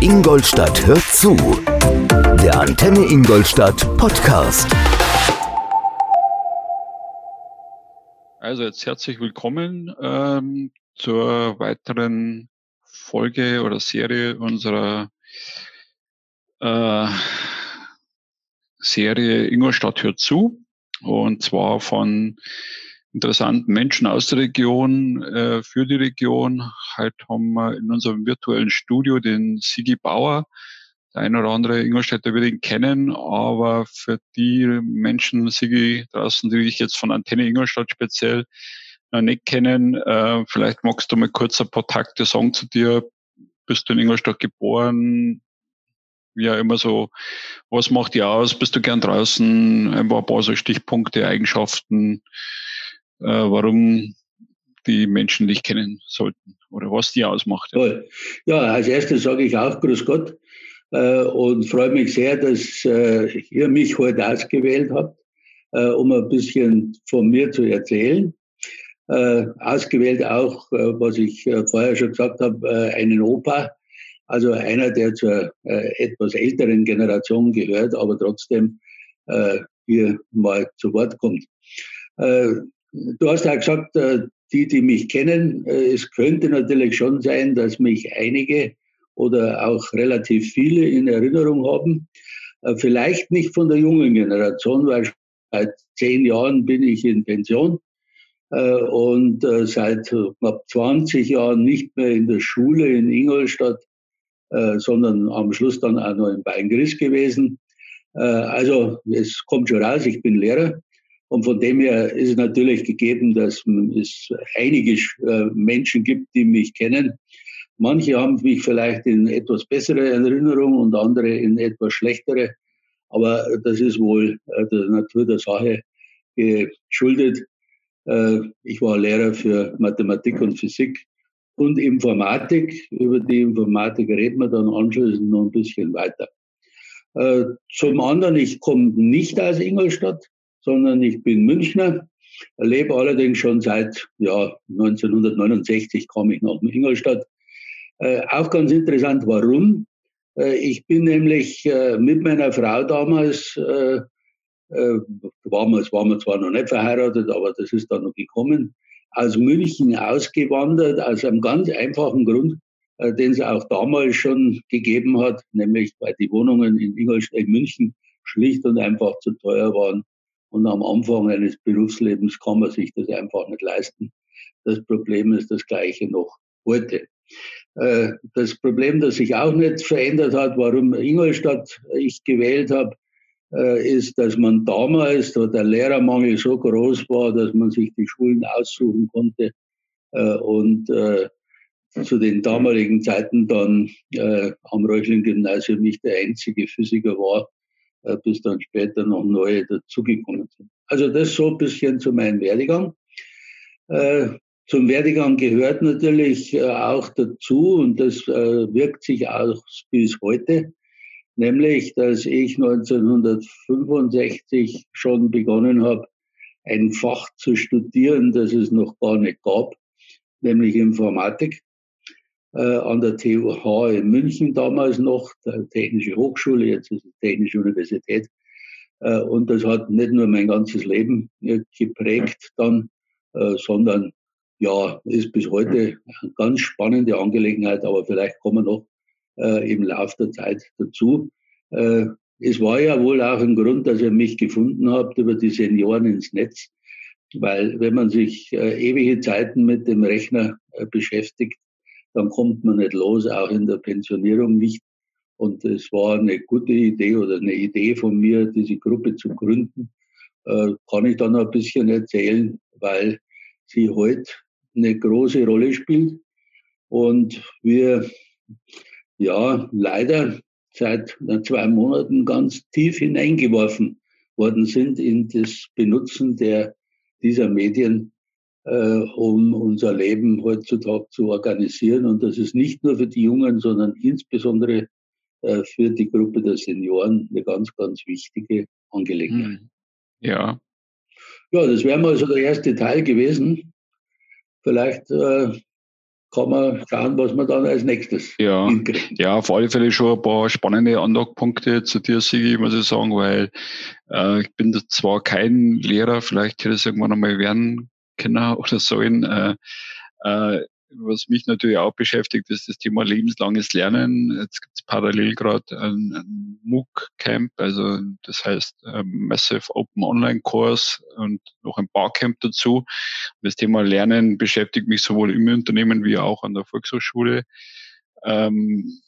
Ingolstadt hört zu. Der Antenne Ingolstadt Podcast. Also jetzt herzlich willkommen ähm, zur weiteren Folge oder Serie unserer äh, Serie Ingolstadt hört zu. Und zwar von interessanten Menschen aus der Region, äh, für die Region. Heute haben wir in unserem virtuellen Studio den Sigi Bauer. Der eine oder andere Ingolstädter wird ihn kennen, aber für die Menschen, Sigi, draußen, die dich jetzt von Antenne Ingolstadt speziell noch nicht kennen, äh, vielleicht magst du mal kurz ein paar Takte sagen zu dir. Bist du in Ingolstadt geboren? Ja, immer so, was macht dir aus? Bist du gern draußen? Ein paar so Stichpunkte, Eigenschaften äh, warum die Menschen dich kennen sollten oder was die ausmacht. Ja, ja als erstes sage ich auch Grüß Gott äh, und freue mich sehr, dass äh, ihr mich heute ausgewählt habt, äh, um ein bisschen von mir zu erzählen. Äh, ausgewählt auch, äh, was ich vorher schon gesagt habe, einen Opa, also einer, der zur etwas älteren Generation gehört, aber trotzdem hier mal zu Wort kommt. Du hast ja gesagt, äh, die, die mich kennen, äh, es könnte natürlich schon sein, dass mich einige oder auch relativ viele in Erinnerung haben. Äh, vielleicht nicht von der jungen Generation, weil seit zehn Jahren bin ich in Pension und seit knapp 20 Jahren nicht mehr in der Schule in Ingolstadt, sondern am Schluss dann auch noch in Beingris gewesen. Also es kommt schon raus, ich bin Lehrer und von dem her ist es natürlich gegeben, dass es einige äh, Menschen gibt, die mich kennen. Manche haben mich vielleicht in etwas bessere Erinnerung und andere in etwas schlechtere. Aber das ist wohl äh, der Natur der Sache geschuldet. Äh, ich war Lehrer für Mathematik und Physik und Informatik. Über die Informatik reden wir dann anschließend noch ein bisschen weiter. Zum anderen, ich komme nicht aus Ingolstadt sondern ich bin Münchner, lebe allerdings schon seit ja, 1969 kam ich nach Ingolstadt. Äh, auch ganz interessant, warum. Äh, ich bin nämlich äh, mit meiner Frau damals, äh, äh, damals waren wir zwar noch nicht verheiratet, aber das ist dann noch gekommen, aus München ausgewandert, aus einem ganz einfachen Grund, äh, den es auch damals schon gegeben hat, nämlich weil die Wohnungen in, Ingolstadt, in München schlicht und einfach zu teuer waren und am Anfang eines Berufslebens kann man sich das einfach nicht leisten. Das Problem ist das gleiche noch heute. Äh, das Problem, das sich auch nicht verändert hat, warum Ingolstadt ich gewählt habe, äh, ist, dass man damals, da der Lehrermangel so groß war, dass man sich die Schulen aussuchen konnte äh, und zu den damaligen Zeiten dann am Reuchling-Gymnasium nicht der einzige Physiker war, bis dann später noch neue dazugekommen sind. Also das so ein bisschen zu meinem Werdegang. Äh, zum Werdegang gehört natürlich äh, auch dazu, und das wirkt sich auch bis heute, nämlich, dass ich 1965 schon begonnen habe, ein Fach zu studieren, das es noch gar nicht gab, nämlich Informatik äh, an der TUH in München damals noch, der Technische Hochschule, jetzt ist es Technische Universität. Äh, und das hat nicht nur mein ganzes Leben äh, geprägt dann, äh, sondern ja, ist bis heute eine ganz spannende Angelegenheit, aber vielleicht kommen wir noch äh, im Laufe der Zeit dazu. Äh, es war ja wohl auch ein Grund, dass ihr mich gefunden habt über die Senioren ins Netz, weil wenn man sich äh, ewige Zeiten mit dem Rechner äh, beschäftigt, dann kommt man nicht los, auch in der Pensionierung nicht. Und es war eine gute Idee oder eine Idee von mir, diese Gruppe zu gründen. Äh, kann ich dann ein bisschen erzählen, weil sie heute eine große Rolle spielt. Und wir, ja, leider seit zwei Monaten ganz tief hineingeworfen worden sind in das Benutzen der, dieser Medien um unser Leben heutzutage zu organisieren. Und das ist nicht nur für die Jungen, sondern insbesondere äh, für die Gruppe der Senioren eine ganz, ganz wichtige Angelegenheit. Hm. Ja. Ja, das wäre mal so der erste Teil gewesen. Vielleicht äh, kann man schauen, was man dann als nächstes ja, Ja, auf alle Fälle schon ein paar spannende Andockpunkte zu dir, Sigi, muss ich sagen, weil äh, ich bin zwar kein Lehrer, vielleicht hätte ich es irgendwann einmal werden können oder sollen. Äh, äh, was mich natürlich auch beschäftigt, ist das Thema lebenslanges Lernen. Jetzt gibt es parallel gerade ein, ein MOOC-Camp, also das heißt ähm, Massive Open Online Course und noch ein Barcamp dazu. Das Thema Lernen beschäftigt mich sowohl im Unternehmen wie auch an der Volkshochschule. Ähm,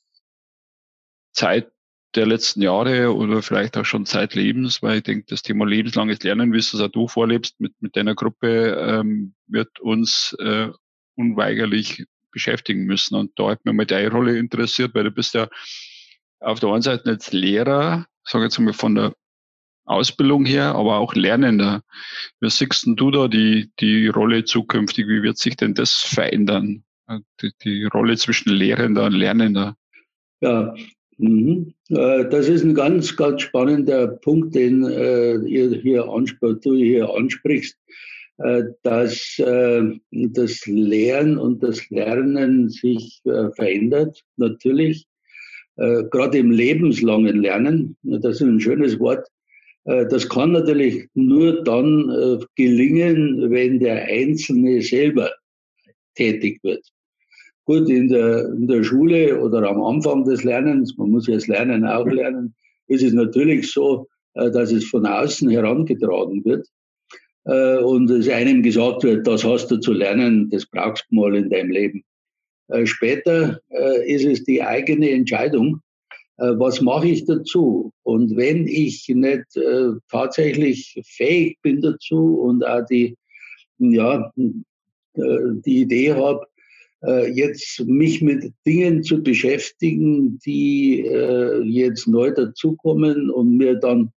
Zeit der letzten Jahre oder vielleicht auch schon zeitlebens, weil ich denke, das Thema lebenslanges Lernen, wie es auch du vorlebst mit, mit deiner Gruppe, ähm, wird uns äh, unweigerlich beschäftigen müssen. Und da hat mich mal deine Rolle interessiert, weil du bist ja auf der einen Seite als Lehrer, sage jetzt mal von der Ausbildung her, aber auch Lernender. Wie siehst du da die, die Rolle zukünftig? Wie wird sich denn das verändern? Die, die Rolle zwischen Lehrender und Lernender? Ja. Äh, das ist ein ganz, ganz spannender Punkt, den äh, ihr hier ansprichst, du hier ansprichst. Äh, dass äh, das Lehren und das Lernen sich äh, verändert, natürlich. Gerade im lebenslangen Lernen, das ist ein schönes Wort, das kann natürlich nur dann gelingen, wenn der Einzelne selber tätig wird. Gut, in der, in der Schule oder am Anfang des Lernens, man muss ja das Lernen auch lernen, ist es natürlich so, dass es von außen herangetragen wird äh, und es einem gesagt wird, das hast du zu lernen, das brauchst du mal in deinem Leben. Äh, später äh, ist es die eigene Entscheidung, äh, was mache ich dazu? Und wenn ich nicht äh, tatsächlich fähig bin dazu und auch die, ja, äh, die Idee habe, jetzt mich mit Dingen zu beschäftigen, die jetzt neu dazukommen und mir dann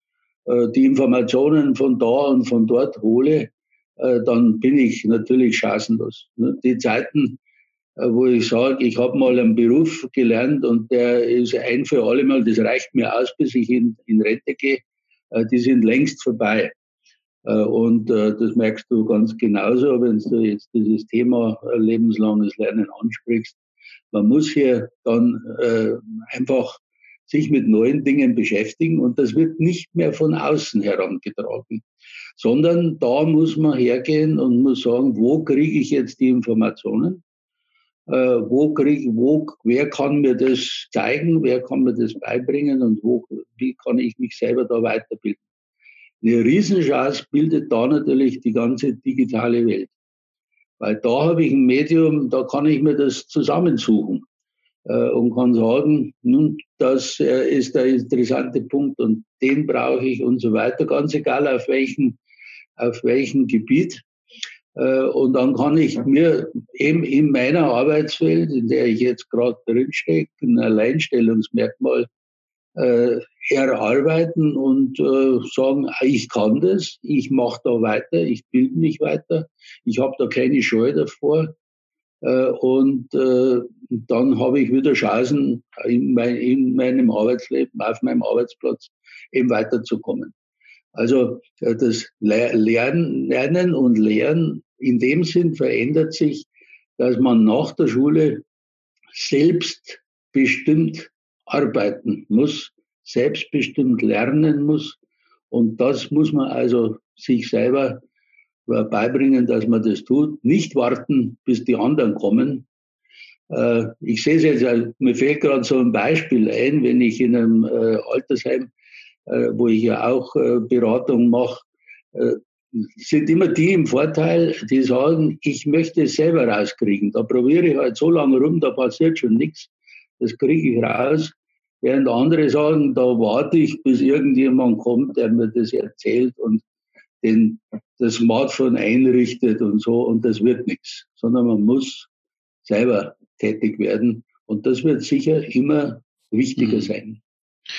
äh, die Informationen von da und von dort hole, äh, dann bin ich natürlich chancenlos. Ne? Die Zeiten, äh, wo ich sage, ich habe mal einen Beruf gelernt und der ist ein für alle Mal, das reicht mir aus, bis ich in, in Rente gehe, die sind längst vorbei. Und das merkst du ganz genauso, wenn du jetzt dieses Thema lebenslanges Lernen ansprichst. Man muss hier dann einfach sich mit neuen Dingen beschäftigen und das wird nicht mehr von außen herangetragen, sondern da muss man hergehen und muss sagen, wo kriege ich jetzt die Informationen? Äh, wo krieg, wo, wer kann mir das zeigen, wer kann mir das beibringen und wo, wie kann ich mich selber da weiterbilden? Eine Riesenchance bildet da natürlich die ganze digitale Welt. Weil da habe ich ein Medium, da kann ich mir das zusammensuchen äh, und kann sagen, nun, das äh, ist der interessante Punkt und den brauche ich und so weiter, ganz egal auf welchem, auf welchem Gebiet. Äh, und dann kann ich mir eben in meiner Arbeitswelt, in der ich jetzt gerade drinstecke, ein Alleinstellungsmerkmal äh, erarbeiten und äh, sagen, ich kann das, ich mache da weiter, ich bilde mich weiter, ich habe da keine Scheu davor äh, und äh, dann habe ich wieder Chancen, in, mein, in meinem Arbeitsleben, auf meinem Arbeitsplatz eben weiterzukommen. Also äh, das Lernen, Lernen und Lehren in dem Sinn verändert sich, dass man nach der Schule selbstbestimmt arbeiten muss, selbstbestimmt lernen muss. Und das muss man also sich selber beibringen, dass man das tut. Nicht warten, bis die anderen kommen. Äh, ich sehe es jetzt, äh, mir fällt gerade so ein Beispiel ein, wenn ich in einem äh, Altersheim, wo ich ja auch Beratung mache, sind immer die im Vorteil, die sagen, ich möchte es selber rauskriegen. Da probiere ich halt so lange rum, da passiert schon nichts. Das kriege ich raus. Während andere sagen, da warte ich, bis irgendjemand kommt, der mir das erzählt und den, das Smartphone einrichtet und so und das wird nichts, sondern man muss selber tätig werden und das wird sicher immer wichtiger mhm. sein.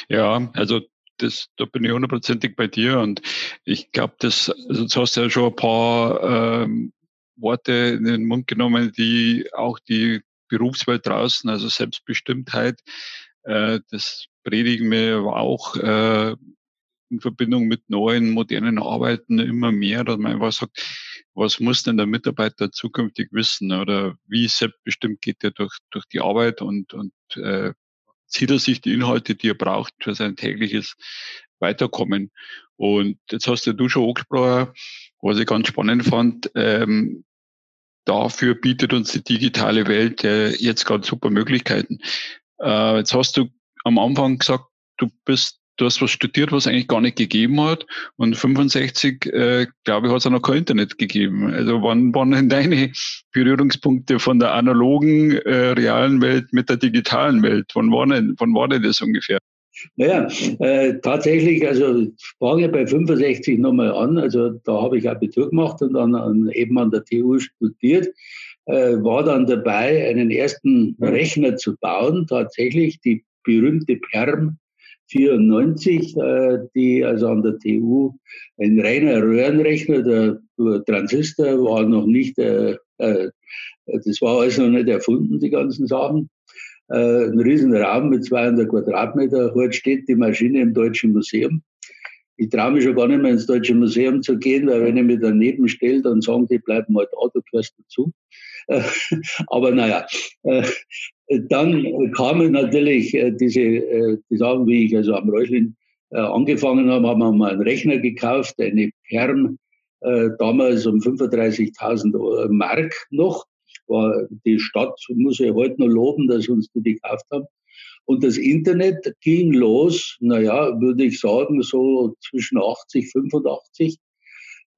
Ja, also das, da bin ich hundertprozentig bei dir und ich glaube, das, also du hast ja schon ein paar ähm, Worte in den Mund genommen, die auch die Berufswelt draußen, also Selbstbestimmtheit, äh, das predigen wir auch äh, in Verbindung mit neuen, modernen Arbeiten immer mehr, dass man einfach sagt, was muss denn der Mitarbeiter zukünftig wissen oder wie selbstbestimmt geht er durch, durch die Arbeit und, und äh, zieht er sich die Inhalte, die er braucht für sein tägliches Weiterkommen. Und jetzt hast du schon angesprochen, was ich ganz spannend fand, ähm, dafür bietet uns die digitale Welt äh, jetzt gerade super Möglichkeiten. Äh, jetzt hast du am Anfang gesagt, du bist du hast was studiert, was eigentlich gar nicht gegeben hat. Und 65, äh, glaube ich, hat es auch noch kein Internet gegeben. Also wann waren denn deine Berührungspunkte von der analogen, äh, realen Welt mit der digitalen Welt? Wann war denn, wann war denn das ungefähr? Naja, äh, tatsächlich, also fange bei 65 nochmal an. Also da habe ich Abitur gemacht und dann an, eben an der TU studiert. Äh, war dann dabei, einen ersten Rechner zu bauen, tatsächlich die berühmte Perm 94, äh, die also an der TU ein reiner Röhrenrechner, der Transistor war noch nicht, äh, äh, das war alles noch nicht erfunden, die ganzen Sachen. Äh, ein riesen Raum mit 200 Quadratmeter. Heute steht die Maschine im Deutschen Museum. Ich traue mich schon gar nicht mehr ins Deutsche Museum zu gehen, weil wenn ich mich daneben stelle, dann sagen die, bleib mal da, du gehörst dazu. Aber naja, äh, dann kamen natürlich äh, diese äh, die Sachen, wie ich also am Reuschlin angefangen habe, haben wir mal einen Rechner gekauft, eine Perm, damals um 35.000 Mark noch. War die Stadt, muss ich heute noch loben, dass uns die gekauft haben. Und das Internet ging los, naja, würde ich sagen, so zwischen 80, 85.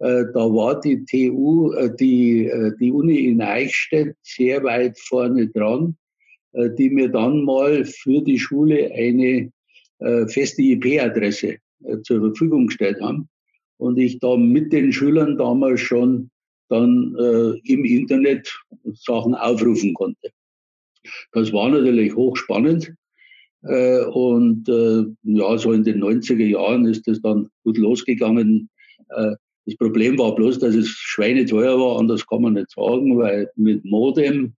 Äh, da war die TU, äh, die, äh, die Uni in Eichstätt sehr weit vorne dran, die mir dann mal für die Schule eine feste IP-Adresse zur Verfügung gestellt haben. Und ich da mit den Schülern damals schon dann im Internet Sachen aufrufen konnte. Das war natürlich hochspannend. Und ja, so in den 90er Jahren ist das dann gut losgegangen. Das Problem war bloß, dass es schweineteuer war, anders kann man nicht sagen, weil mit Modem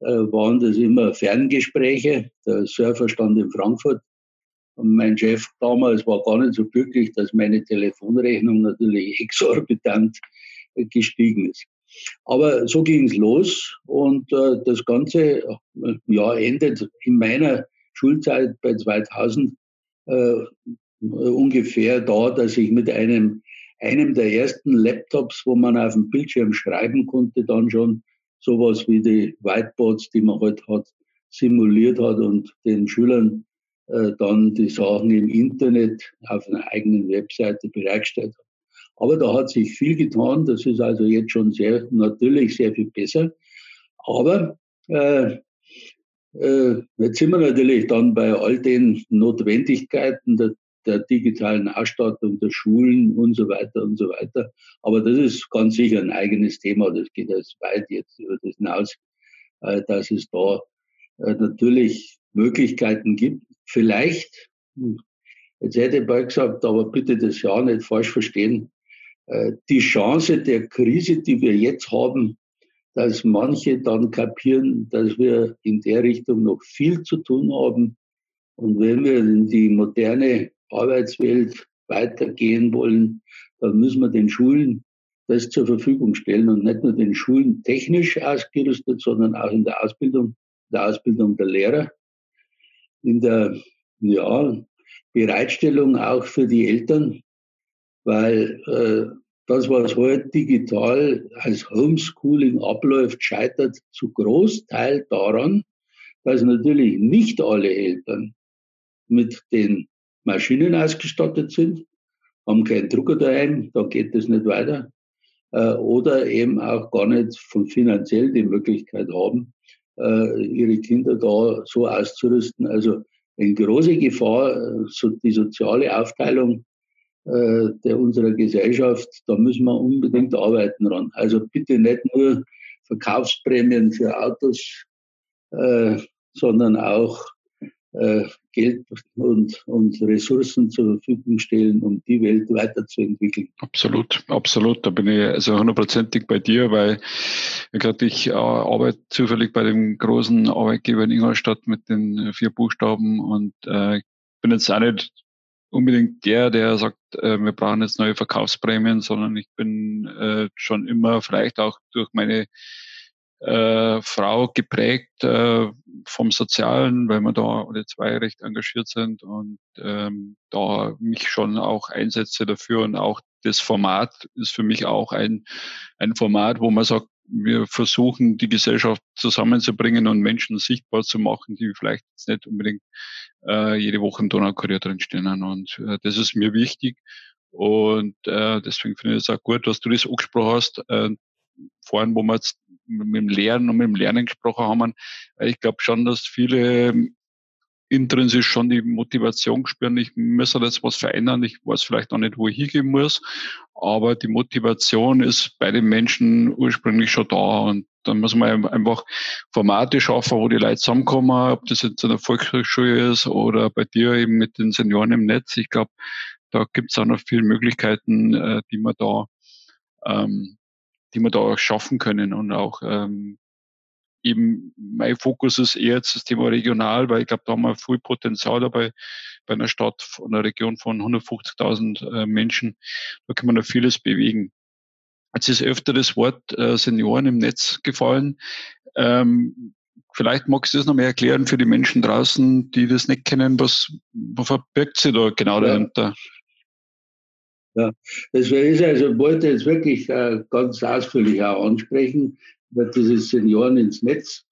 äh, waren das immer Ferngespräche. Der Surfer stand in Frankfurt und mein Chef damals war gar nicht so glücklich, dass meine Telefonrechnung natürlich exorbitant äh, gestiegen ist. Aber so ging es los und äh, das Ganze äh, ja, endet in meiner Schulzeit bei 2000 äh, ungefähr da, dass ich mit einem einem der ersten Laptops, wo man auf dem Bildschirm schreiben konnte, dann schon sowas wie die Whiteboards, die man heute halt hat, simuliert hat und den Schülern äh, dann die Sachen im Internet auf einer eigenen Webseite bereitgestellt hat. Aber da hat sich viel getan. Das ist also jetzt schon sehr, natürlich sehr viel besser. Aber äh, äh, jetzt sind wir natürlich dann bei all den Notwendigkeiten der der digitalen Ausstattung der Schulen und so weiter und so weiter. Aber das ist ganz sicher ein eigenes Thema. Das geht jetzt weit jetzt über das hinaus, äh, dass es da äh, natürlich Möglichkeiten gibt. Vielleicht, hm, jetzt hätte ich bald gesagt, aber bitte das ja nicht falsch verstehen, die Chance der Krise, die wir jetzt haben, dass manche dann kapieren, dass wir in der Richtung noch viel zu tun haben. Und wenn wir in die moderne Arbeitswelt weitergehen wollen, dann müssen wir den Schulen das zur Verfügung stellen. Und nicht nur den Schulen technisch ausgerüstet, sondern auch in der Ausbildung, der Ausbildung der Lehrer, in der ja, Bereitstellung auch für die Eltern, weil äh, das, was heute digital als Homeschooling abläuft, scheitert zu Großteil daran, dass natürlich nicht alle Eltern mit den Maschinen ausgestattet sind, haben keinen Drucker daheim, da geht es nicht weiter. Äh, oder eben auch gar nicht von finanziell die Möglichkeit haben, äh, ihre Kinder da so auszurüsten. Also eine große Gefahr, äh, so die soziale Aufteilung der unserer Gesellschaft, da müssen wir unbedingt arbeiten dran. Also bitte nicht nur Verkaufsprämien für Autos, sondern auch äh, Geld und, und Ressourcen zur Verfügung stellen, um die Welt weiterzuentwickeln. Absolut, absolut. Da bin ich also hundertprozentig bei dir, weil wie gesagt, ich äh, arbeite zufällig bei dem großen Arbeitgeber in Ingolstadt mit den vier Buchstaben und äh, bin jetzt auch nicht unbedingt der, der sagt, äh, wir brauchen jetzt neue Verkaufsprämien, sondern ich bin äh, schon immer vielleicht auch durch meine äh, Frau geprägt äh, vom Sozialen, weil wir da alle zwei recht engagiert sind und ähm, da mich schon auch einsetze dafür und auch das Format ist für mich auch ein, ein Format, wo man sagt, wir versuchen, die Gesellschaft zusammenzubringen und Menschen sichtbar zu machen, die vielleicht jetzt nicht unbedingt äh, jede Woche im Donaukurier drinstehen. Und äh, das ist mir wichtig. Und äh, deswegen finde ich es auch gut, dass du das angesprochen hast. Äh, vorhin, wo wir jetzt mit dem Lehren und mit dem Lernen gesprochen haben, ich glaube schon, dass viele intrinsisch schon die Motivation spüren, ich muss jetzt was verändern, ich weiß vielleicht noch nicht, wo ich hingehen muss, aber die Motivation ist bei den Menschen ursprünglich schon da. Und dann muss man einfach Formate schaffen, wo die Leute zusammenkommen, ob das jetzt in der Volkshochschule ist oder bei dir eben mit den Senioren im Netz. Ich glaube, da gibt es auch noch viele Möglichkeiten, äh, die man da ähm, die wir da schaffen können und auch ähm, eben mein Fokus ist eher jetzt das Thema regional, weil ich glaube, da haben wir viel Potenzial dabei bei einer Stadt, einer Region von 150.000 äh, Menschen. Da kann man noch vieles bewegen. Jetzt ist öfter das Wort äh, Senioren im Netz gefallen. Ähm, vielleicht magst du das noch mehr erklären für die Menschen draußen, die das nicht kennen. Was, was verbirgt sich da genau ja. dahinter? Ja, das ist also, wollte jetzt wirklich äh, ganz ausführlich auch ansprechen, über diese Senioren ins Netz.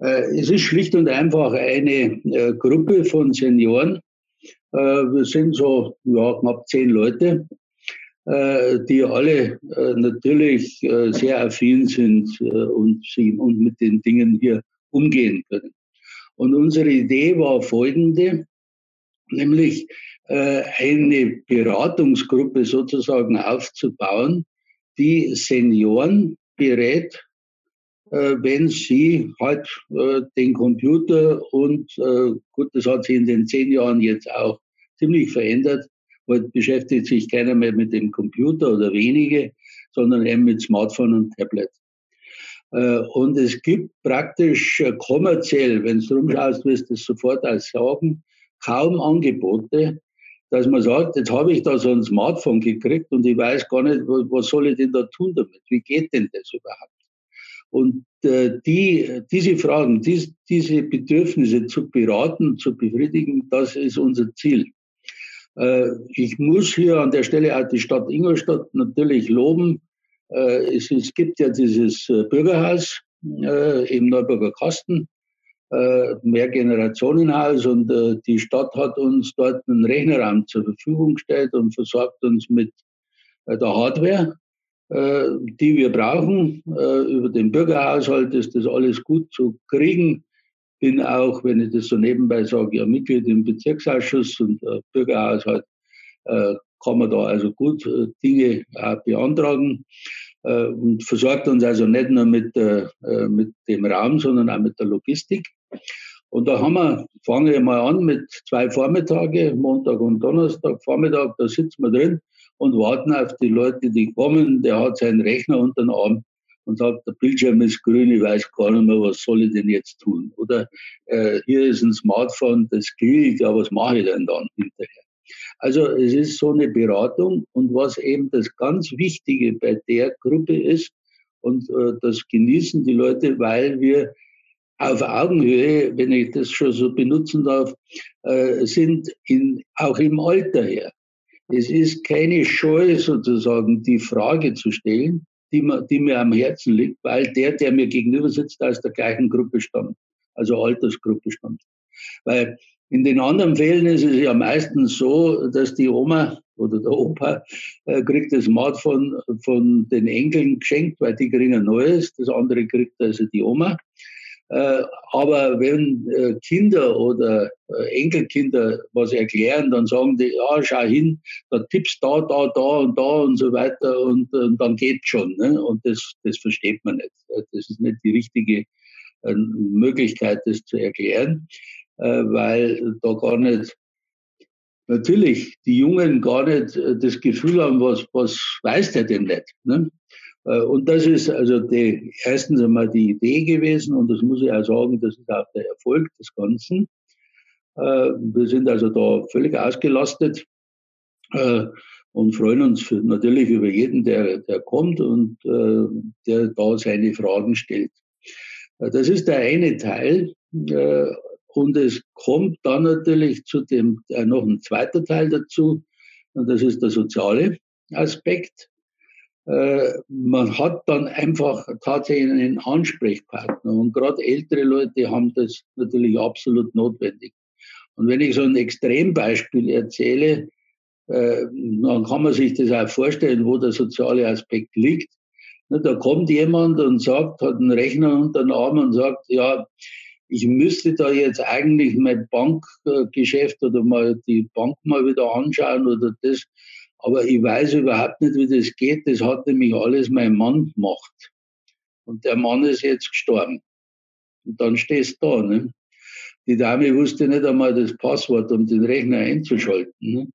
Äh, es ist schlicht und einfach eine äh, Gruppe von Senioren. Äh, wir sind so ja, knapp zehn Leute, die alle natürlich sehr affin sind und, und mit den Dingen hier umgehen können. Und unsere Idee war folgende, nämlich eine Beratungsgruppe sozusagen aufzubauen, die Senioren berät, wenn sie halt äh, den Computer und gut, das hat sich in den zehn Jahren jetzt auch ziemlich verändert. Heute beschäftigt sich keiner mehr mit dem Computer oder wenige, sondern eben mit Smartphone und Tablet. Und es gibt praktisch kommerziell, wenn du rumschaust, wirst du es sofort auch sagen, kaum Angebote, dass man sagt, jetzt habe ich da so ein Smartphone gekriegt und ich weiß gar nicht, was soll ich denn da tun damit? Wie geht denn das überhaupt? Und äh, die, diese Fragen, dies, diese Bedürfnisse zu beraten, zu befriedigen, das ist unser Ziel. Äh, ich muss hier an der Stelle auch die Stadt Ingolstadt natürlich loben. Äh, es, es, gibt ja dieses äh, Bürgerhaus äh, im Neuburger Kasten, äh, Mehrgenerationenhaus und die Stadt hat uns dort einen Rechnerraum zur Verfügung gestellt und versorgt uns mit der Hardware, die wir brauchen. Über den Bürgerhaushalt ist das alles gut zu kriegen. Bin auch, wenn ich das so nebenbei sage, ja Mitglied im Bezirksausschuss und Bürgerhaushalt kann man da also gut Dinge beantragen und versorgt uns also nicht nur mit, mit dem Raum, sondern auch mit der Logistik. Und da haben wir, fangen wir mal an mit zwei Vormittage, Montag und Donnerstag, Vormittag, da sitzen wir drin und warten auf die Leute, die kommen. Der hat seinen Rechner unter den Arm und sagt, der Bildschirm ist grün, ich weiß gar nicht mehr, was soll ich denn jetzt tun? Oder äh, hier ist ein Smartphone, das gilt, ja, was mache ich denn dann hinterher? Also es ist so eine Beratung und was eben das ganz Wichtige bei der Gruppe ist, und äh, das genießen die Leute, weil wir auf Augenhöhe, wenn ich das schon so benutzen darf, äh, sind in, auch im Alter her. Es ist keine Scheu sozusagen, die Frage zu stellen, die, mir, die mir am Herzen liegt, weil der, der mir gegenüber sitzt, aus der gleichen Gruppe stammt, also Altersgruppe stammt. Weil in den anderen Fällen ist es ja meistens so, dass die Oma oder der Opa äh, kriegt das Smartphone von den Enkeln geschenkt, weil die kriegen ein neues, das andere kriegt also die Oma. Äh, aber wenn äh, Kinder oder äh, Enkelkinder was erklären, dann sagen die, ja, schau hin, da tippst da, da, da und da und so weiter und, und dann geht schon. Ne? Und das, das versteht man nicht. Das ist nicht die richtige Möglichkeit, das zu erklären, weil da gar nicht natürlich die Jungen gar nicht das Gefühl haben, was, was weiß der denn nicht. Ne? Äh, und das ist also die, erstens einmal die Idee gewesen und das muss ich auch sagen, das ist auch der Erfolg des Ganzen. Äh, wir sind also da völlig ausgelastet Äh, und freuen uns natürlich über jeden, der, der kommt und der da seine Fragen stellt. Das ist der eine Teil. Und es kommt dann natürlich zu dem, noch ein zweiter Teil dazu. Und das ist der soziale Aspekt. Äh, man hat dann einfach tatsächlich einen Ansprechpartner. Und gerade ältere Leute haben das natürlich absolut notwendig. Und wenn ich so ein Extrembeispiel erzähle, äh, dann kann man sich das auch vorstellen, wo der soziale Aspekt liegt. Da kommt jemand und sagt, hat einen Rechner unter den Arm und sagt, ja, ich müsste da jetzt eigentlich mein Bankgeschäft oder mal die Bank mal wieder anschauen oder das, aber ich weiß überhaupt nicht, wie das geht. Das hat nämlich alles mein Mann gemacht. Und der Mann ist jetzt gestorben. Und dann stehst du da. Ne? Die Dame wusste nicht einmal das Passwort, um den Rechner einzuschalten. Ne?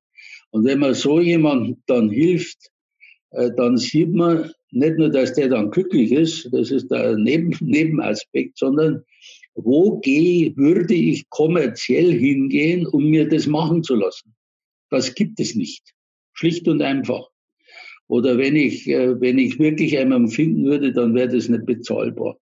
Und wenn man so jemandem dann hilft, äh, dann sieht man nicht nur, dass der dann glücklich ist, das ist der Neben Nebenaspekt, sondern wo gehe, würde ich kommerziell hingehen, um mir das machen zu lassen? Das gibt es nicht. Schlicht und einfach. Oder wenn ich, äh, wenn ich wirklich einmal finden würde, dann wäre das nicht bezahlbar.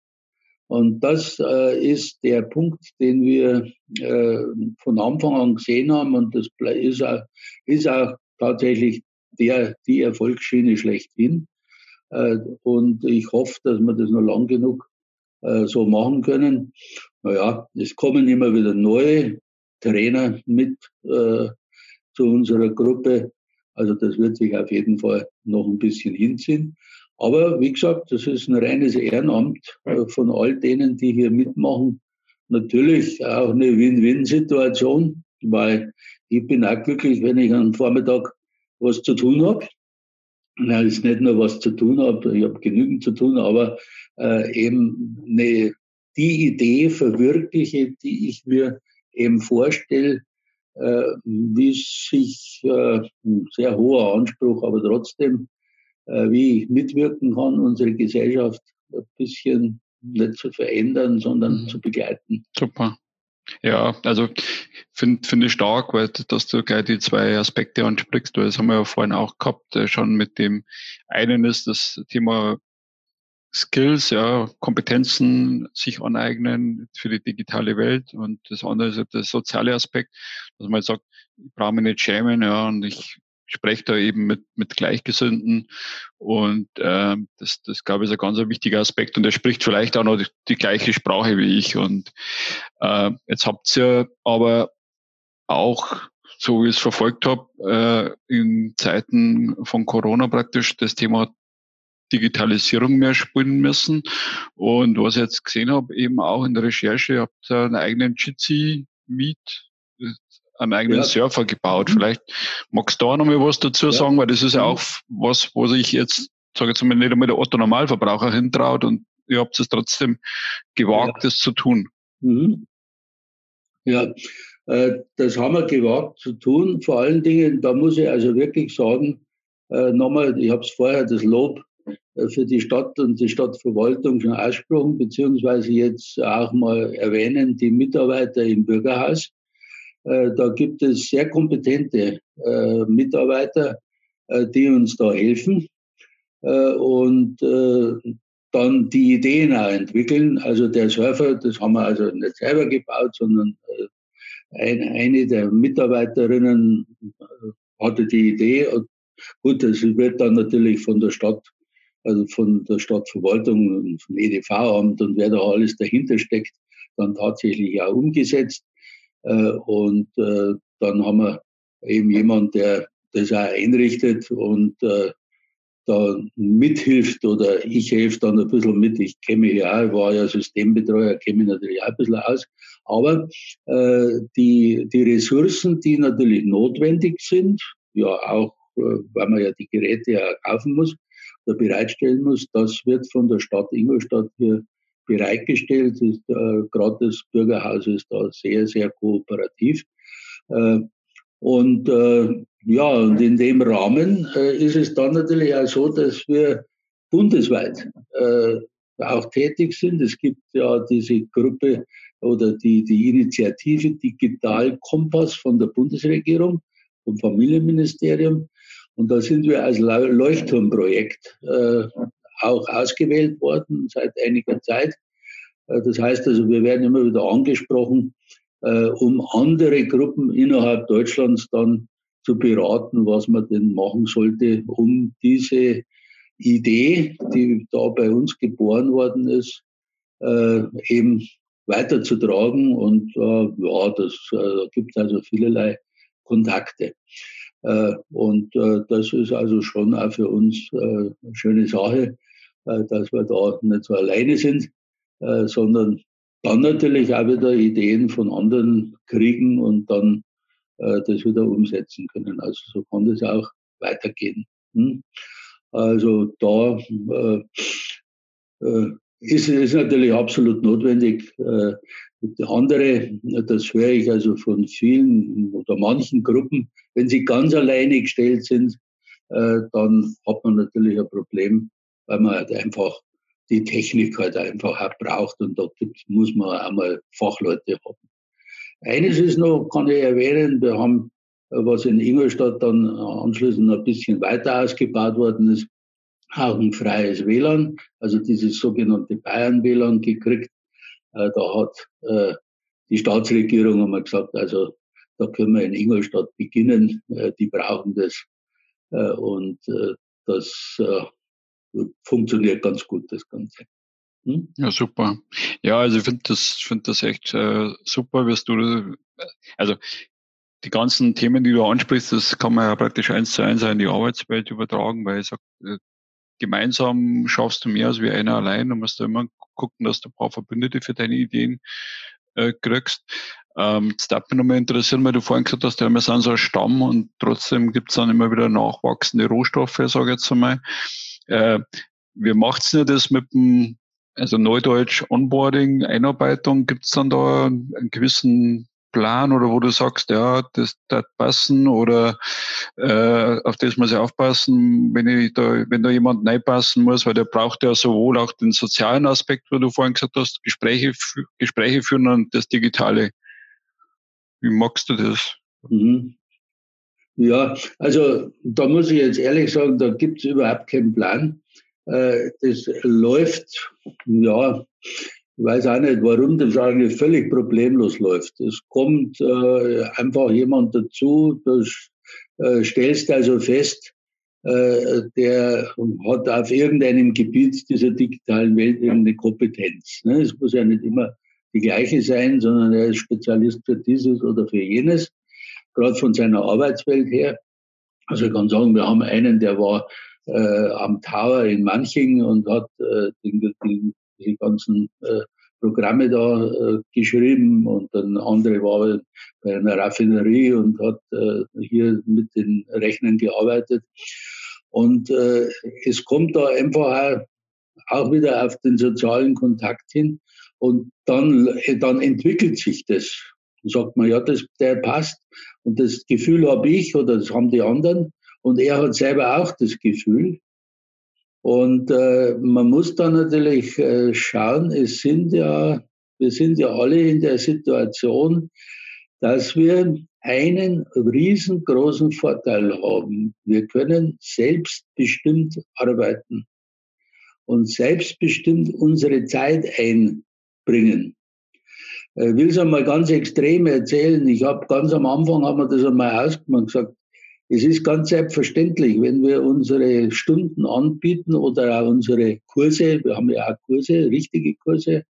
Und das äh, ist der Punkt, den wir äh, von Anfang an gesehen haben. Und das ist auch, ist auch tatsächlich der, die Erfolgsschiene schlechthin. Und ich hoffe, dass wir das noch lang genug so machen können. Naja, es kommen immer wieder neue Trainer mit zu unserer Gruppe. Also das wird sich auf jeden Fall noch ein bisschen hinziehen. Aber wie gesagt, das ist ein reines Ehrenamt äh, von all denen, die hier mitmachen. Natürlich auch eine Win-Win-Situation, weil ich bin auch glücklich, wenn ich am Vormittag was zu tun habe. Na, ist nicht nur was zu tun habe, ich habe genügend zu tun, aber äh, eben eine, die Idee verwirkliche, die ich mir eben vorstelle, wie sich äh, ein sehr hoher Anspruch, aber trotzdem äh, wie ich mitwirken kann, unsere Gesellschaft ein bisschen nicht zu verändern, sondern mhm. zu begleiten. Super. Ja, also finde find ich stark, weil dass du gleich die zwei Aspekte ansprichst. Das haben wir ja vorhin auch gehabt, äh, schon mit dem einen ist das Thema Skills, ja, Kompetenzen sich aneignen für die digitale Welt. Und das andere ist der soziale Aspekt, dass man sagt, ich brauche mich nicht schämen, ja, und ich spreche da eben mit, mit Gleichgesinnten. Und äh, das, das glaube ich ist ein ganz wichtiger Aspekt. Und er spricht vielleicht auch noch die, die gleiche Sprache wie ich. Und äh, jetzt habt ihr aber auch so wie ich es verfolgt habe, äh, in Zeiten von Corona praktisch das Thema Digitalisierung mehr spielen müssen. Und was ich jetzt gesehen habe, eben auch in der Recherche, habt ihr einen eigenen Jitsi Meet einen eigenen ja. Surfer gebaut. Mhm. Vielleicht magst du da noch mal was dazu sagen, weil das ist ja mhm. auch was, wo sich jetzt, sage ich jetzt mal, nicht einmal der Otto Normalverbraucher hintraut und ihr habt es trotzdem gewagt, ja. das zu tun. Mhm. Ja, äh, das haben wir gewagt zu tun. Vor allen Dingen, da muss ich also wirklich sagen, äh, nochmal, ich habe es vorher das Lob für die Stadt und die Stadtverwaltung schon aussprochen, beziehungsweise jetzt auch mal erwähnen, die Mitarbeiter im Bürgerhaus. Äh, da gibt es sehr kompetente äh, Mitarbeiter, äh, die uns da helfen und dann die Ideen auch entwickeln. Also der Surfer, das haben wir also nicht selber gebaut, sondern eine der Mitarbeiterinnen hatte die Idee. Gut, das wird dann natürlich von der Stadt, also von der Stadtverwaltung vom EDV-Amt und wer da alles dahinter steckt, dann tatsächlich auch umgesetzt. Äh, und äh, dann haben wir eben jemand, der das auch einrichtet und äh, da mithilft oder ich helfe dann ein bisschen mit. Ich kenne mich ja, war ja Systembetreuer, kenne mich natürlich auch ein bisschen aus. Aber die, die Ressourcen, die natürlich notwendig sind, ja auch, weil man ja die Geräte ja kaufen muss oder bereitstellen muss, das wird von der Stadt Ingolstadt hier bereitgestellt. Ist, äh, Gerade das Bürgerhaus ist da sehr, sehr kooperativ. Äh, und äh, ja, und in dem Rahmen äh, ist es dann natürlich auch so, dass wir bundesweit äh, auch tätig sind. Es gibt ja diese Gruppe oder die, die Initiative Digital Kompass von der Bundesregierung. vom Familienministerium. Und da sind wir als Leuchtturmprojekt äh, auch ausgewählt worden seit einiger Zeit. Äh, das heißt also, wir werden immer wieder angesprochen, äh, um andere Gruppen innerhalb Deutschlands dann zu beraten, was man denn machen sollte, um diese Idee, die da bei uns geboren worden ist, äh, eben weiterzutragen. Und äh, ja, das äh, gibt also vielerlei Kontakte. Äh, und äh, das ist also schon auch für uns äh, eine schöne Sache, dass wir da nicht so alleine sind, sondern dann natürlich auch wieder Ideen von anderen kriegen und dann das wieder umsetzen können. Also so kann das auch weitergehen. Hm? Also da ist es natürlich absolut notwendig. Äh, andere, das höre ich also von vielen oder manchen Gruppen, wenn sie ganz alleine gestellt sind, äh, dann hat man natürlich ein Problem, weil man halt einfach die Technik halt einfach auch braucht und da muss man einmal Fachleute haben. Eines ist noch, kann ich erwähnen, wir haben, äh, was in Ingolstadt dann anschließend ein bisschen weiter ausgebaut worden ist, auch ein freies WLAN, also dieses sogenannte Bayern-WLAN gekriegt. Äh, da hat äh, die Staatsregierung einmal gesagt, also da können wir in Ingolstadt beginnen, die brauchen das. Und das funktioniert ganz gut, das Ganze. Hm? Ja, super. Ja, also ich finde das, finde das echt äh, super, wirst du, also die ganzen Themen, die du ansprichst, das kann man ja praktisch eins zu eins in die Arbeitswelt übertragen, weil ich sage, äh, gemeinsam schaffst du mehr als wie einer allein. Du musst da immer gucken, dass du ein paar Verbündete für deine Ideen äh, kriegst. Ähm, jetzt darf mich nochmal interessieren, weil du vorhin gesagt hast, wir sind so ein Stamm und trotzdem gibt es dann immer wieder nachwachsende Rohstoffe, sage ich jetzt einmal. Äh, wie macht's denn das mit dem also Neudeutsch Onboarding, Einarbeitung, gibt es dann da einen gewissen Plan oder wo du sagst, ja, das das passen oder äh, auf das muss ich aufpassen, wenn ich da, wenn da jemand passen muss, weil der braucht ja sowohl auch den sozialen Aspekt, wo du vorhin gesagt hast, Gespräche, Gespräche führen und das Digitale. Wie magst du das? Mhm. Ja, also da muss ich jetzt ehrlich sagen, da gibt es überhaupt keinen Plan. Äh, das läuft, ja, ich weiß auch nicht, warum das eigentlich völlig problemlos läuft. Es kommt äh, einfach jemand dazu, das äh, stellst also fest, äh, der hat auf irgendeinem Gebiet dieser digitalen Welt irgendeine Kompetenz. Ne? Es muss ja nicht immer die gleiche sein, sondern er ist Spezialist für dieses oder für jenes, gerade von seiner Arbeitswelt her. Also ich kann sagen, wir haben einen, der war äh, am Tower in Manching und hat äh, den, den, die ganzen äh, Programme da äh, geschrieben und dann andere war bei einer Raffinerie und hat äh, hier mit den Rechnern gearbeitet. Und äh, es kommt da einfach auch, wieder auf den sozialen Kontakt hin und dann, dann entwickelt sich das. Dann sagt man, ja, das, der passt und das Gefühl habe ich oder das haben die anderen. Und er hat selber auch das Gefühl. Und äh, man muss da natürlich äh, schauen, es sind ja, wir sind ja alle in der Situation, dass wir einen riesengroßen Vorteil haben. Wir können selbstbestimmt arbeiten und selbstbestimmt unsere Zeit einbringen. Ich will es einmal ganz extrem erzählen. Ich habe ganz am Anfang haben wir das einmal ausgemacht und gesagt, es ist ganz selbstverständlich, wenn wir unsere Stunden anbieten oder auch unsere Kurse, wir haben ja auch Kurse, richtige Kurse,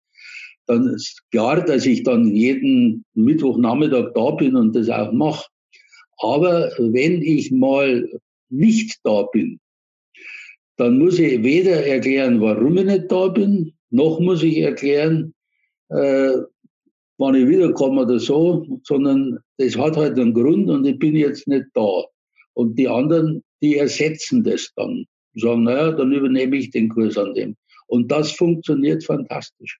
dann ist klar, dass ich dann jeden Mittwochnachmittag da bin und das auch mache. Aber wenn ich mal nicht da bin, dann muss ich weder erklären, warum ich nicht da bin, noch muss ich erklären, äh, wann ich wiederkomme oder so, sondern das hat halt einen Grund und ich bin jetzt nicht da. Und die anderen, die ersetzen das dann. Sagen, naja, dann übernehme ich den Kurs an dem. Und das funktioniert fantastisch.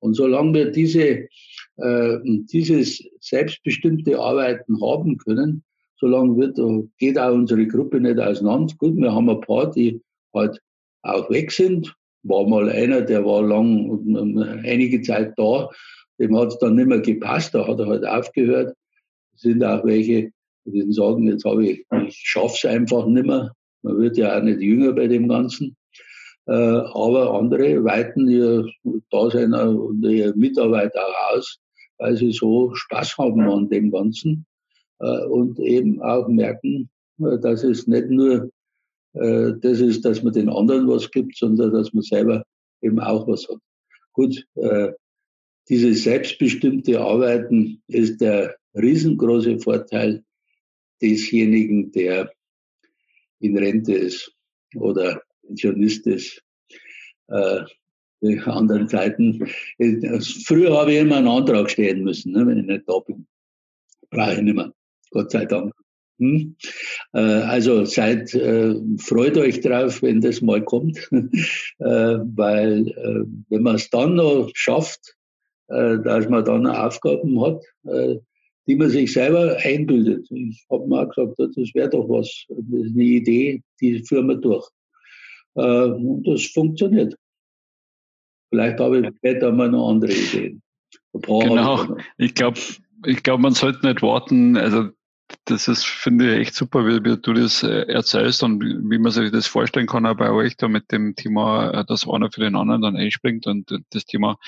Und solange wir diese, äh, dieses selbstbestimmte Arbeiten haben können, solange wird, geht auch unsere Gruppe nicht auseinander. Gut, wir haben ein paar, die halt auch weg sind. War mal einer, der war lang, einige Zeit da, dem hat es dann nicht mehr gepasst, da hat er halt aufgehört. Es sind auch welche, die sagen, jetzt habe ich, ich schaffe es einfach nicht mehr. Man wird ja auch nicht jünger bei dem Ganzen. Äh, aber andere weiten ihr Dasein und ihre Mitarbeit auch aus, weil sie so Spaß haben an dem Ganzen äh, und eben auch merken, äh, dass es nicht nur das ist, dass man den anderen was gibt, sondern dass man selber eben auch was hat. Gut, dieses selbstbestimmte Arbeiten ist der riesengroße Vorteil desjenigen, der in Rente ist oder Pensionist ist. Äh, die anderen Zeiten. Früher habe ich immer einen Antrag stellen müssen, ne, wenn ich nicht da bin. Brauche ich nicht mehr. Gott sei Dank. Hm? Äh, also seid, äh, freut euch drauf, wenn das mal kommt, äh, weil äh, wenn man es dann noch schafft, äh, dass man dann Aufgaben hat, die man sich selber einbildet. Ich habe mir auch gesagt, das wäre doch was, das ist eine Idee, die führen wir durch. Äh, und das funktioniert. Vielleicht habe ich später mal noch andere Ideen. Genau. Ich glaube, ich glaube, man sollte nicht warten. Also das ist, finde ich, echt super, wie, wie du das äh, erzählst und wie man sich das vorstellen kann, auch bei euch da mit dem Thema, äh, dass einer für den anderen dann einspringt und das Thema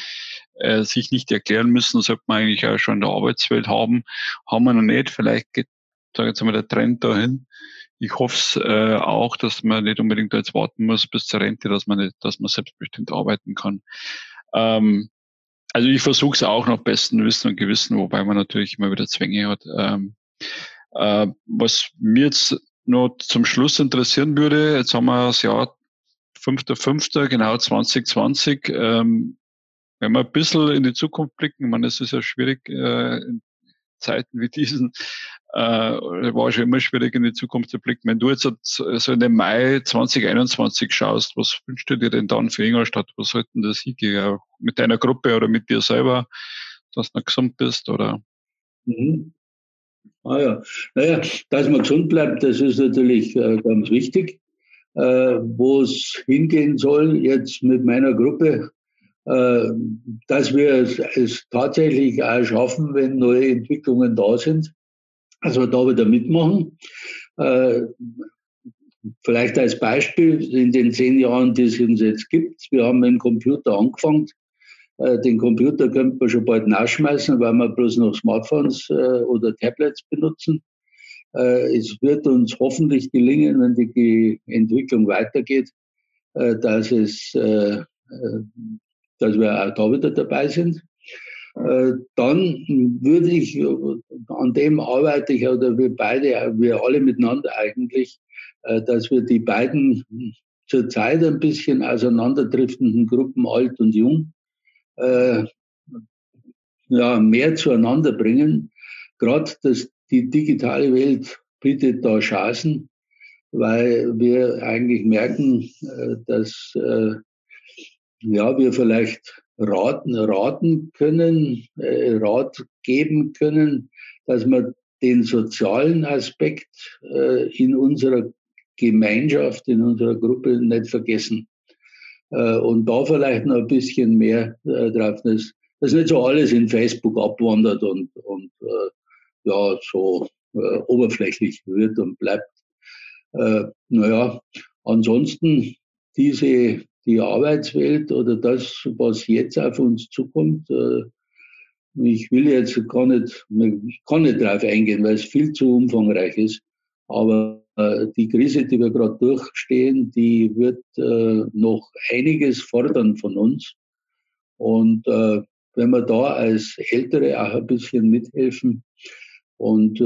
äh, sich nicht erklären müssen, sollte man eigentlich auch schon in der Arbeitswelt haben. Haben wir noch nicht, vielleicht geht, sage jetzt mal, der Trend dahin. Ich hoffe es äh, auch, dass man nicht unbedingt jetzt warten muss bis zur Rente, dass man nicht, dass man selbstbestimmt arbeiten kann. Ähm, also ich versuche es auch nach bestem Wissen und Gewissen, wobei man natürlich immer wieder Zwänge hat. Ähm, äh, was mir jetzt noch zum Schluss interessieren würde, jetzt haben wir das Jahr 5.5., genau 2020. Ähm, wenn wir ein bisschen in die Zukunft blicken, ich meine, es ist ja schwierig äh, in Zeiten wie diesen, äh, war schon immer schwierig in die Zukunft zu blicken. Wenn du jetzt so in den Mai 2021 schaust, was wünschst du dir denn dann für Ingolstadt? Was sollten das hingehen? Mit deiner Gruppe oder mit dir selber, dass du noch gesund bist? Oder? Mhm. Ah ja, naja, dass man gesund bleibt, das ist natürlich äh, ganz wichtig. Äh, Wo es hingehen soll, jetzt mit meiner Gruppe, dass wir es, es, tatsächlich auch schaffen, wenn neue Entwicklungen da sind, dass wir da wieder mitmachen. Äh, vielleicht als Beispiel in den zehn Jahren, die es uns jetzt gibt, wir haben mit dem Computer angefangen äh, den Computer könnte man schon bald nachschmeißen, weil wir bloß noch Smartphones äh, oder Tablets benutzen. Äh, es wird uns hoffentlich gelingen, wenn die Entwicklung weitergeht, dass es, dass wir auch da wieder dabei sind. Dann würde ich, an dem arbeite ich, oder wir beide, wir alle miteinander eigentlich, dass wir die beiden zurzeit ein bisschen auseinanderdriftenden Gruppen alt und jung äh, ja, mehr zueinander bringen. Gerade die digitale Welt bietet da Chancen, weil wir eigentlich merken, äh, dass äh, ja, wir vielleicht raten, raten können, äh, Rat geben können, dass wir den sozialen Aspekt äh, in unserer Gemeinschaft, in unserer Gruppe nicht vergessen äh, und da vielleicht noch ein bisschen mehr äh, drauf ist, dass nicht so alles in Facebook abwandert und, und äh, ja, so äh, oberflächlich wird und bleibt. Äh, naja, ansonsten diese, die Arbeitswelt oder das, was jetzt auf uns zukommt, äh, ich will jetzt gar nicht, ich kann nicht drauf eingehen, weil es viel zu umfangreich ist. Aber äh, die Krise, die wir gerade durchstehen, die wird äh, noch einiges fordern von uns. Und wenn wir da als Ältere auch ein bisschen mithelfen. Und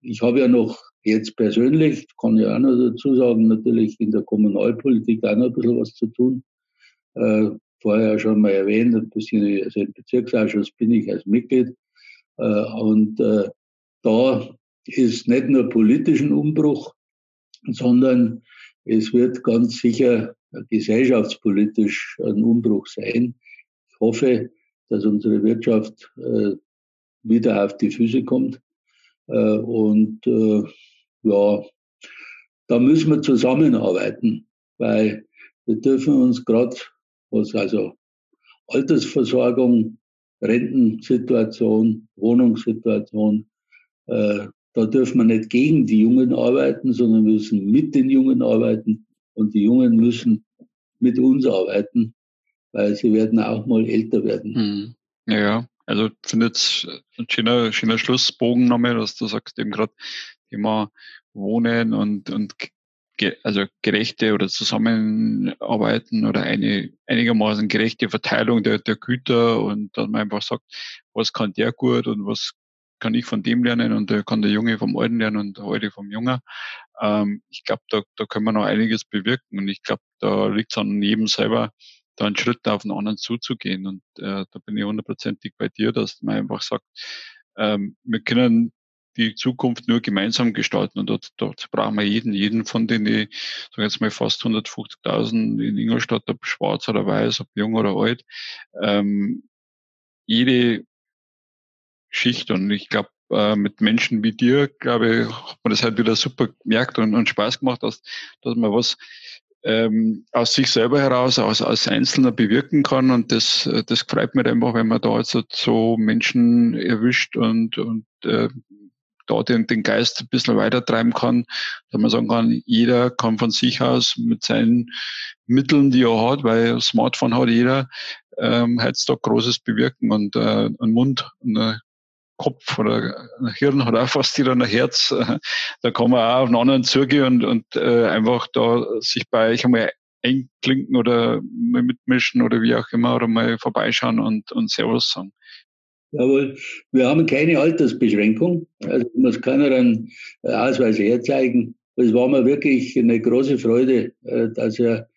ich habe ja noch jetzt persönlich, kann ich auch noch dazu sagen, natürlich in der Kommunalpolitik auch noch ein bisschen was zu tun. vorher schon mal erwähnt, ein bisschen, also im Bezirksausschuss bin ich als Mitglied. und da ist nicht nur politischen Umbruch, sondern es wird ganz sicher gesellschaftspolitisch ein Umbruch sein. Ich hoffe, dass unsere Wirtschaft äh, wieder auf die Füße kommt. Äh, und äh, ja, da müssen wir zusammenarbeiten, weil wir dürfen uns gerade, was also Altersversorgung, Rentensituation, Wohnungssituation, äh, da dürfen wir nicht gegen die Jungen arbeiten, sondern müssen mit den Jungen arbeiten und die Jungen müssen mit uns arbeiten, weil sie werden auch mal älter werden. Hm. Ja, also finde jetzt ein schöner, schöner Schlussbogen nochmal, dass du sagst eben gerade Thema Wohnen und, und also gerechte oder Zusammenarbeiten oder eine einigermaßen gerechte Verteilung der, der Güter und dass man einfach sagt, was kann der gut und was kann ich von dem lernen und da kann der Junge vom Alten lernen und der Alte vom Jungen. Ähm, ich glaube, da, da können wir noch einiges bewirken und ich glaube, da liegt es an jedem selber, da einen Schritt auf den anderen zuzugehen und äh, da bin ich hundertprozentig bei dir, dass man einfach sagt, ähm, wir können die Zukunft nur gemeinsam gestalten. Und dort, dort brauchen wir jeden, jeden von den, ich sage jetzt mal fast 150.000 in Ingolstadt, ob schwarz oder weiß, ob jung oder alt, ähm, jede Schicht. Und ich glaube, äh, mit Menschen wie dir, glaube ich, hat man das halt wieder super gemerkt und, und Spaß gemacht, dass, dass man was ähm, aus sich selber heraus, aus, als Einzelner bewirken kann. Und das, das freut mich einfach, wenn man da jetzt so Menschen erwischt und, und äh, da den, den Geist ein bisschen weiter treiben kann, dass man sagen kann, jeder kann von sich aus mit seinen Mitteln, die er hat, weil Smartphone hat jeder, ähm, heutzutage Großes bewirken und äh, ein Mund, ein Kopf oder ein Hirn hat auch fast jeder ein Herz. Da kann man auch auf einen anderen zugehen und, und äh, einfach da sich bei euch einmal einklinken oder mitmischen oder wie auch immer oder mal vorbeischauen und, und Servus sagen. Jawohl, wir haben keine Altersbeschränkung. Also muss keiner einen Ausweis herzeigen. Es war mir wirklich eine große Freude, äh, dass, er,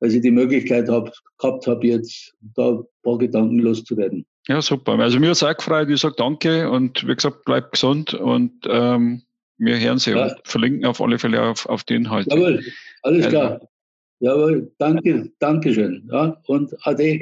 dass ich die Möglichkeit hab, gehabt habe, jetzt da ein paar Gedanken loszuwerden. Ja, super. Also mir hat es auch gefreut. Ich sage danke und wie gesagt, bleib gesund und ähm, wir hören Sie ja. und verlinken auf alle Fälle auf, auf den Inhalt. Jawohl, alles also. klar. Jawohl, danke, danke schön. Ja, und ade.